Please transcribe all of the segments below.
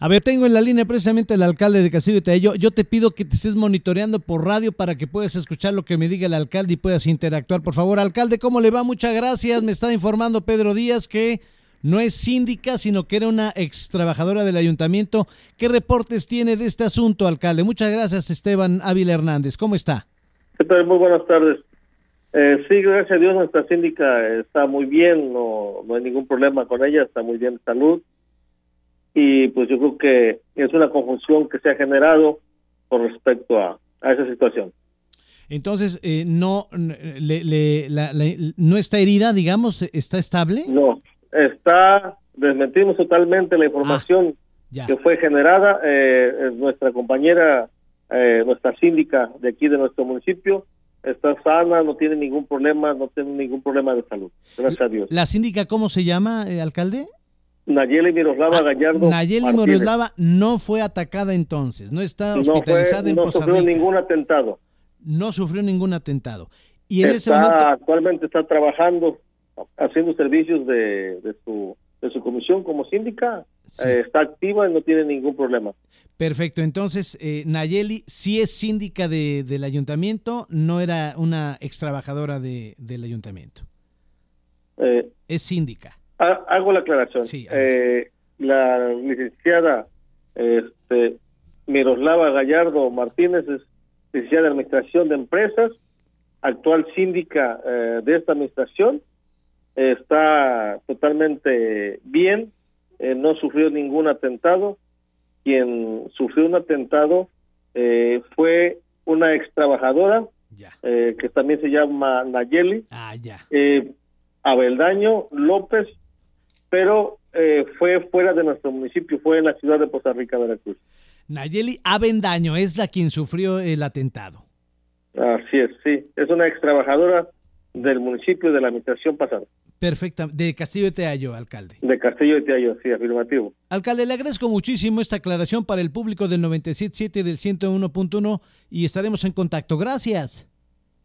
A ver, tengo en la línea precisamente el alcalde de Castillo de Yo, yo te pido que te estés monitoreando por radio para que puedas escuchar lo que me diga el alcalde y puedas interactuar. Por favor, alcalde, ¿cómo le va? Muchas gracias. Me está informando Pedro Díaz que no es síndica, sino que era una ex trabajadora del ayuntamiento. ¿Qué reportes tiene de este asunto, alcalde? Muchas gracias, Esteban Ávila Hernández. ¿Cómo está? Muy buenas tardes. Eh, sí, gracias a Dios nuestra síndica está muy bien, no, no hay ningún problema con ella, está muy bien de salud y pues yo creo que es una confusión que se ha generado con respecto a, a esa situación. Entonces, eh, no, le, le, la, no está herida, digamos, está estable. No, está, desmentimos totalmente la información Ah, que fue generada. Eh, nuestra compañera, eh, nuestra síndica de aquí de nuestro municipio, está sana, no tiene ningún problema, no tiene ningún problema de salud. Gracias a Dios. ¿La síndica cómo se llama, eh, alcalde? Nayeli Miroslava Ah, Gallardo. Nayeli Martínez. Miroslava no fue atacada entonces, no está no, fue, hospitalizada en no Poza sufrió Rica. ningún atentado. No sufrió ningún atentado. Y en ese momento, actualmente está trabajando, haciendo servicios de, de su de su comisión como síndica, Sí. eh, está activa y no tiene ningún problema. perfecto. Entonces, eh, Nayeli sí es síndica de, del ayuntamiento, no era una ex trabajadora de, del ayuntamiento. Eh, Es síndica. Ha- hago la aclaración. Sí. Eh, la licenciada este, Miroslava Gallardo Martínez es licenciada en Administración de Empresas, actual síndica eh, de esta administración, está totalmente bien, eh, no sufrió ningún atentado. Quien sufrió un atentado eh, fue una ex trabajadora Ya. eh, que también se llama Nayeli Ah, ya. eh, Abeldaño López, pero eh, fue fuera de nuestro municipio, fue en la ciudad de Poza Rica, Veracruz. Nayeli Avendaño es la quien sufrió el atentado. Así es, sí, es una ex trabajadora del municipio de la administración pasada, Perfecta. De Castillo de Teayo, alcalde. de Castillo de Tiayo, sí, afirmativo. Alcalde, le agradezco muchísimo esta aclaración para el público del 97.7 del 101.1 y estaremos en contacto. Gracias.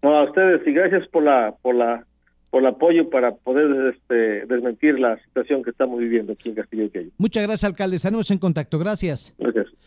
No, a ustedes y gracias por la, por la, por el apoyo para poder este, desmentir la situación que estamos viviendo aquí en Castillo Tiayo. Muchas gracias, alcalde. Estaremos en contacto. Gracias. Gracias.